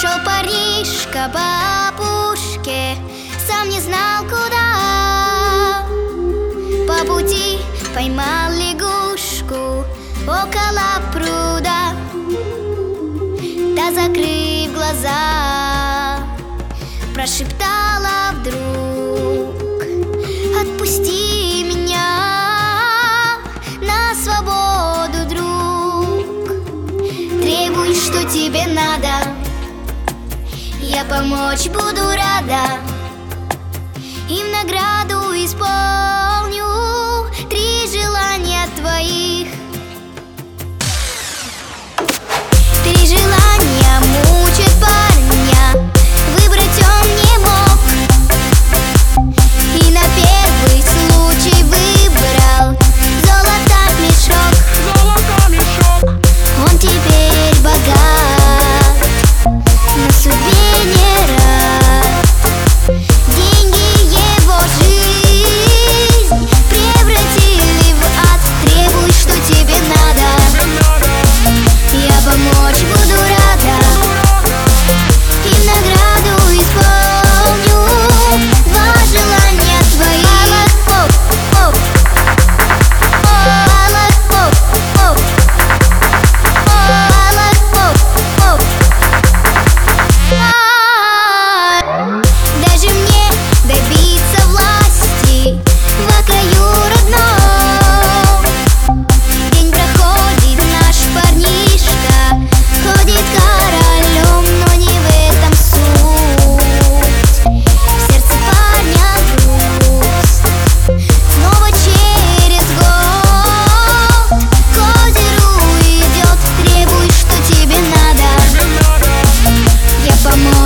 Шел Париж к бабушке Сам не знал куда. По пути поймал лягушку Около пруда Та закрыв глаза Прошептала вдруг Отпусти меня на свободу, друг. Требуй, что тебе надо я помочь буду рада. И в награду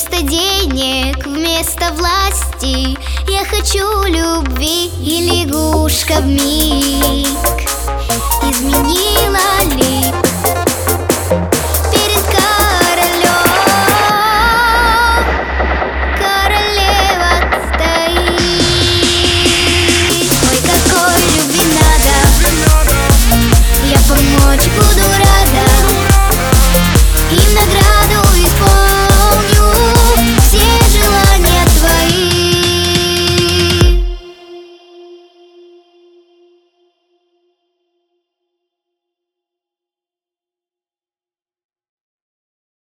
Вместо денег, вместо власти Я хочу любви и лягушка в мире.